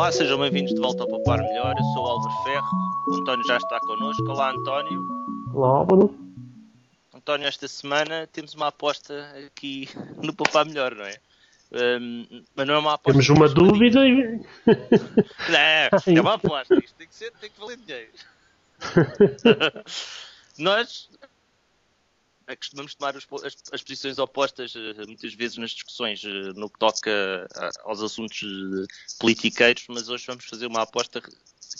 Olá, sejam bem-vindos de volta ao Papar Melhor. Eu sou o Álvaro Ferro, o António já está connosco. Olá, António. Olá, Álvaro. António, esta semana temos uma aposta aqui no Papar Melhor, não é? Um, mas não é uma aposta. Temos uma dúvida e. Não, é uma aposta. Isto tem que ser, tem que valer dinheiro. Nós costumamos tomar as, as, posições opostas eh, muitas vezes nas discussões eh, no que toca aos assuntos eh, politiqueiros, mas hoje vamos fazer uma aposta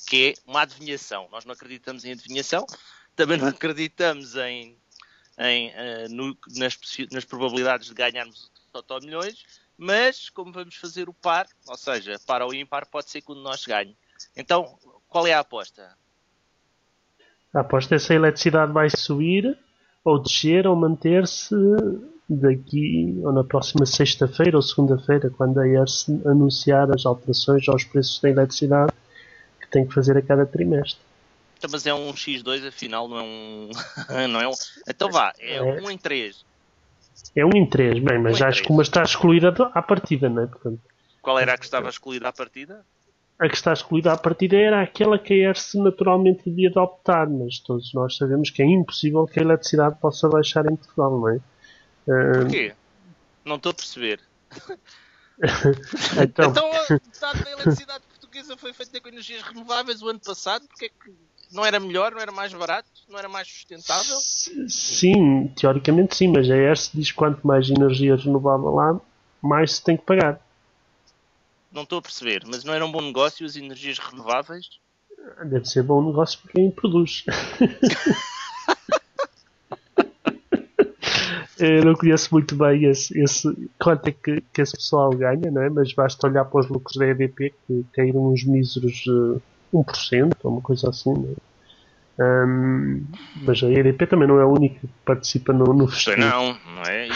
que é uma adivinhação. Nós não acreditamos em adivinhação, também não acreditamos em, em no, nas, nas, probabilidades de ganharmos Totó milhões, mas como vamos fazer o par, ou seja, para ou ímpar, pode ser quando nós ganhe. Então, qual é a aposta? A aposta é se a eletricidade vai subir ou descer ou manter-se daqui ou na próxima sexta-feira ou segunda-feira, quando a ERS anunciar as alterações aos preços da eletricidade que tem que fazer a cada trimestre. Então, mas é um X2, afinal, não é um. não é um... Então vá, é, é um em 3. É um em 3, bem, mas um acho que uma está excluída à partida, não é? Portanto, Qual era a que estava excluída à partida? A que está escolhida à partida era aquela que a ERSE naturalmente devia adoptar, mas todos nós sabemos que é impossível que a eletricidade possa baixar em Portugal, não é? Uh... Porquê? Não estou a perceber. então, então a metade da eletricidade portuguesa foi feita com energias renováveis o ano passado, porque é que não era melhor, não era mais barato, não era mais sustentável? Sim, teoricamente sim, mas a ERSE diz que quanto mais energia renovável há, mais se tem que pagar. Não estou a perceber, mas não era um bom negócio as energias renováveis? Deve ser bom negócio para quem produz. Eu não conheço muito bem esse, esse quanto é que, que esse pessoal ganha, não é? mas basta olhar para os lucros da EDP que caíram uns míseros uh, 1% ou uma coisa assim. Não é? um, mas a EDP também não é a única que participa no, no festival. Não, não é? E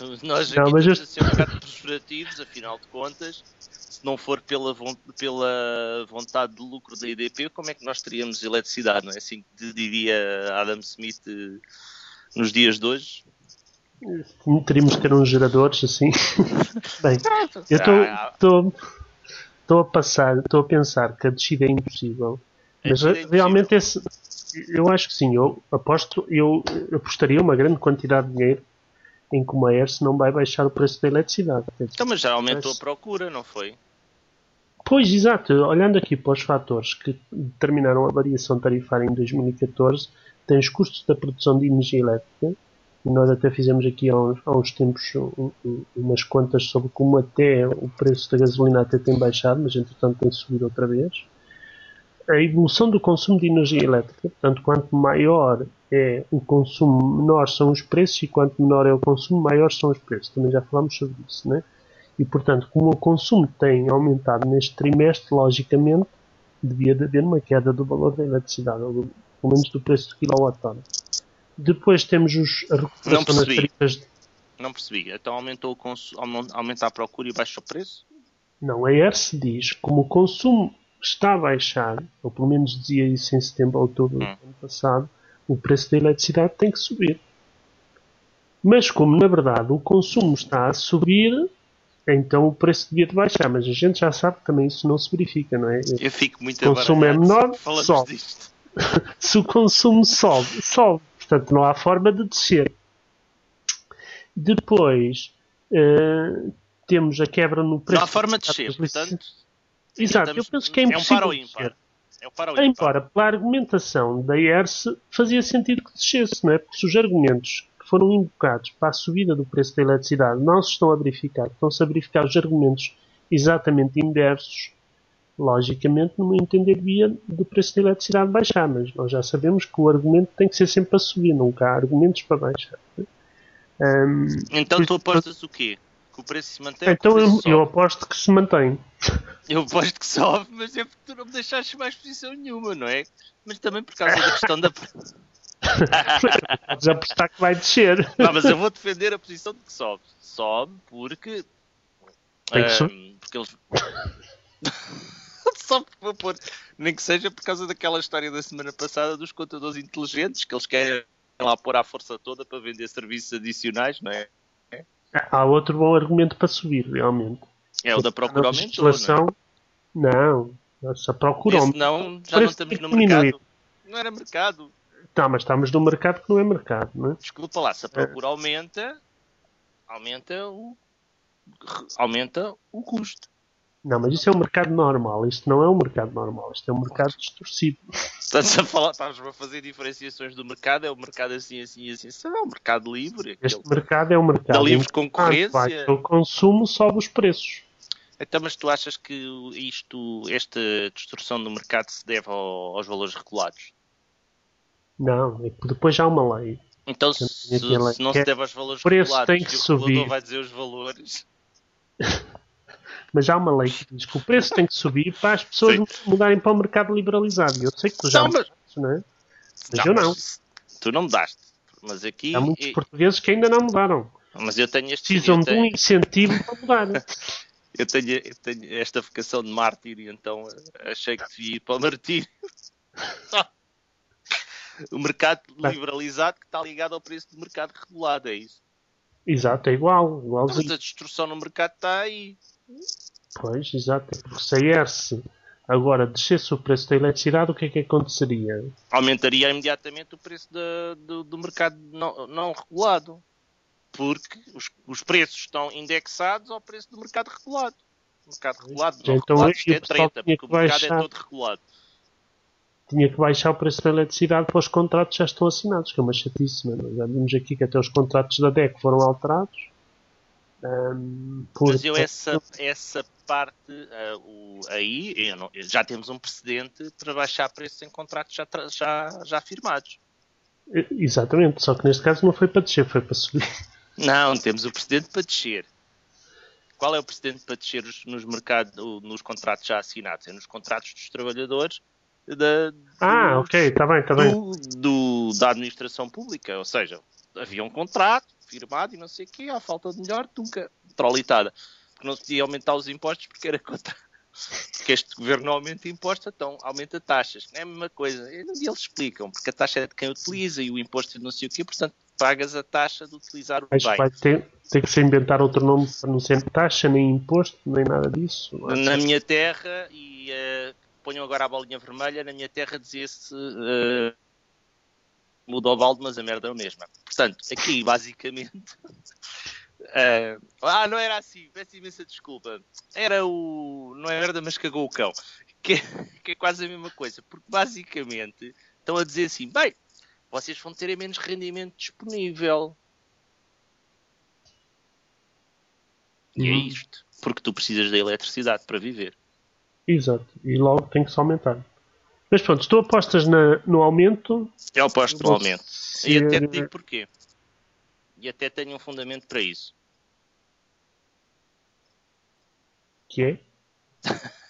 nós não, mas estamos a ser um bocado prosperotivos, afinal de contas se não for pela, pela vontade de lucro da EDP, como é que nós teríamos eletricidade? Não é assim que diria Adam Smith eh, nos dias de hoje? Teríamos que ter uns geradores assim. Bem, eu estou a passar, estou a pensar que a descida é impossível. Mas é realmente esse, eu acho que sim, eu aposto, eu apostaria uma grande quantidade de dinheiro em que uma ERS não vai baixar o preço da eletricidade. Então, mas já aumentou a procura, não foi? Pois, exato. Olhando aqui para os fatores que determinaram a variação tarifária em 2014, tem os custos da produção de energia elétrica, nós até fizemos aqui há uns, há uns tempos um, um, umas contas sobre como até o preço da gasolina até tem baixado, mas entretanto tem subido outra vez. A evolução do consumo de energia elétrica, portanto, quanto maior é o consumo, menor são os preços, e quanto menor é o consumo, maior são os preços. Também já falámos sobre isso, né? E, portanto, como o consumo tem aumentado neste trimestre, logicamente, devia haver uma queda do valor da eletricidade, ou do, pelo menos do preço do quilowatt-hora. Depois temos os, a recuperação das tarifas... De... Não percebi. Então aumentou o consumo, aumenta a procura e baixa o preço? Não, a ERS diz como o consumo está a baixar, ou pelo menos dizia isso em setembro, outubro do hum. ano passado, o preço da eletricidade tem que subir. Mas como na verdade o consumo está a subir, então o preço devia de baixar, mas a gente já sabe que também isso não se verifica, não é? Eu fico muito O consumo é menor, sobe. se o consumo sobe, sobe. Portanto, não há forma de descer. Depois uh, temos a quebra no preço. Não há forma de descer, portanto. Exato, eu penso que é impossível. É um para ou ímpar. É o ímpar. Embora, pela argumentação da ERS, fazia sentido que descesse, não é? Porque se os argumentos foram invocados para a subida do preço da eletricidade não se estão a verificar, estão-se a verificar os argumentos exatamente inversos, logicamente, no meu entender, devia do preço da eletricidade baixar, mas nós já sabemos que o argumento tem que ser sempre a subir, nunca há argumentos para baixar. Um, então tu apostas o quê? O preço se mantém? Então eu, eu, aposto que se mantém. Eu aposto que sobe, mas é porque tu não me deixaste mais posição nenhuma, não é? Mas também por causa da questão da. Podes apostar que vai descer. Não, mas eu vou defender a posição de que sobe. Sobe porque. Tem que subir. porque eles. Só por pôr. Nem que seja por causa daquela história da semana passada dos contadores inteligentes que eles querem lá pôr à força toda para vender serviços adicionais, não é? Há outro bom argumento para subir, realmente. É o da procura aumentou, não é? Não, procura Esse não, já não estamos no diminuir. mercado. Não era mercado. Tá, mas estamos num mercado que não é mercado, não é? Desculpa lá, se a procura aumenta, aumenta o, aumenta o custo. Não, mas isso é um mercado normal. Isto não é um mercado normal. Isto é um mercado distorcido. Estás a falar, estás a fazer diferenciações do mercado, é o mercado assim, assim, assim. Isso é um mercado livre. Este aquele mercado é um mercado. da livre concorrência. o consumo sobe os preços. Então, mas tu achas que isto, esta distorção do mercado se deve ao- aos valores regulados? Não, é que depois há uma lei. Então, se, se não se deve aos valores regulados, tem que o subir. regulador vai dizer os valores. Mas há uma lei que diz que o preço tem que subir para as pessoas Sim. mudarem para o mercado liberalizado. E Eu sei que tu já Não, mas- não é? Mas eu não. mas Tu não mudaste. Mas aqui. Há muitos e- portugueses que ainda não mudaram. mas eu tenho este. Precisam eu de um tenho- incentivo para mudar. Eu tenho, eu tenho esta vocação de mártir e então achei que devia ir para o martírio. o mercado Bem. liberalizado que está ligado ao preço do mercado regulado, é isso. Exato, é igual. Mas Igualzinho. a destruição no mercado está aí. Pois, exato. É porque se a ERSE agora descesse o preço da eletricidade, o que é que aconteceria? Aumentaria imediatamente o preço da- do, do mercado não, não regulado. Porque os, os preços estão indexados ao preço do mercado regulado. O mercado regulado, não Então, regulado, isto é treta, tinha porque o que mercado é baixar. todo regulado. Tinha que baixar o preço da eletricidade para os contratos já estão assinados, que é uma é? Nós Já vimos aqui que até os contratos da DEC foram alterados. Ahm, por- Mas eu essa, essa parte ah, o- aí não- já temos um precedente para baixar preços em contratos já, já, já firmados. Exatamente, só que neste caso não foi para descer, foi para subir. Não, temos o precedente para descer. Qual é o precedente para descer os- nos, mercados, nos contratos já assinados? É nos contratos dos trabalhadores da, Ah, ok, está bem, está bem. do- da administração pública. Ou seja, havia um contrato firmado e não sei o quê, à falta de melhor, nunca trolitada. Porque não se podia aumentar os impostos porque era contra. Porque este governo não aumenta impostos, então aumenta taxas. É a mesma coisa. E eles explicam, porque a taxa é de quem utiliza e o imposto é de não sei o quê, portanto pagas a taxa de utilizar o que bem. vai ter, ter que se inventar outro nome para não ser taxa, nem imposto, nem nada disso. Na minha terra, e eh, ponham agora a bolinha vermelha, na minha terra dizia-se eh, muda o balde, mas a merda é a mesma. Portanto, aqui basicamente. eh, ah, não era assim, peço imensa desculpa. Era o. Não é merda, mas cagou o cão. Que, que é quase a mesma coisa, porque basicamente estão a dizer assim: bem, vocês vão ter menos rendimento disponível. E é Hum. isto. Porque tu precisas da eletricidade para viver. Exato, e logo tem que se aumentar. Mas pronto, tu apostas na, no aumento. Eu aposto no aumento. ser- E até te digo porquê. E até tenho um fundamento para isso. Que é?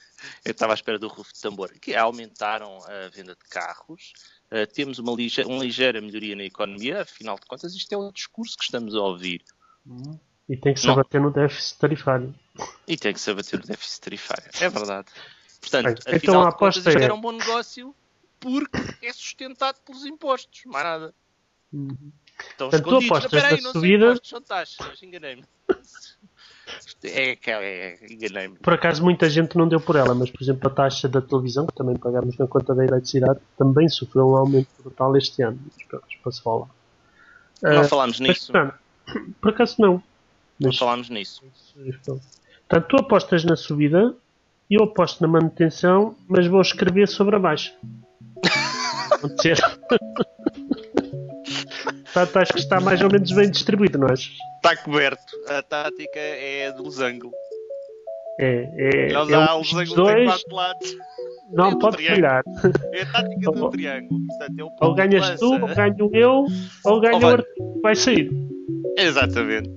Eu estava à espera do rufo de tambor. Que aumentaram a venda de carros. Uh, temos uma, lige uma ligeira melhoria na economia. Afinal de contas, isto é o discurso que estamos a ouvir. E tem que se abater no déficit tarifário. E tem que se abater o déficit tarifário. É verdade. Portanto, Bem, afinal então a de contas, isto é- era um bom negócio porque é sustentado pelos impostos. Mais nada. Estão Portanto, escondidos. Não, apostas Espera aí, na não subida- são impostos, são taxas. Enganei-me. É, é, é, enganei-me. Por acaso muita gente não deu por ela, mas por exemplo a taxa da televisão, que também pagamos na conta da eletricidade, também sofreu um aumento brutal este ano. Mas para se falar. Não Ah, falámos mas, nisso. portanto, por acaso não. Não Mas, falámos nisso. portanto, tu apostas na subida, eu aposto na manutenção, mas vou escrever sobre a baixa. Ser. Portanto, acho que está mais ou menos bem distribuído, não achas? Está coberto. A tática é do losango. É, é, Não é dá, um tem dois, quatro lados. não é pode falhar. É a tática do triângulo. Portanto, é o Ou ganhas tu, ou ganho eu, ou ganha Ou o vai. que vai sair. Exatamente.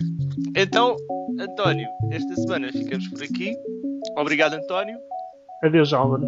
Então, António, esta semana ficamos por aqui. Obrigado, António. Adeus, Álvaro.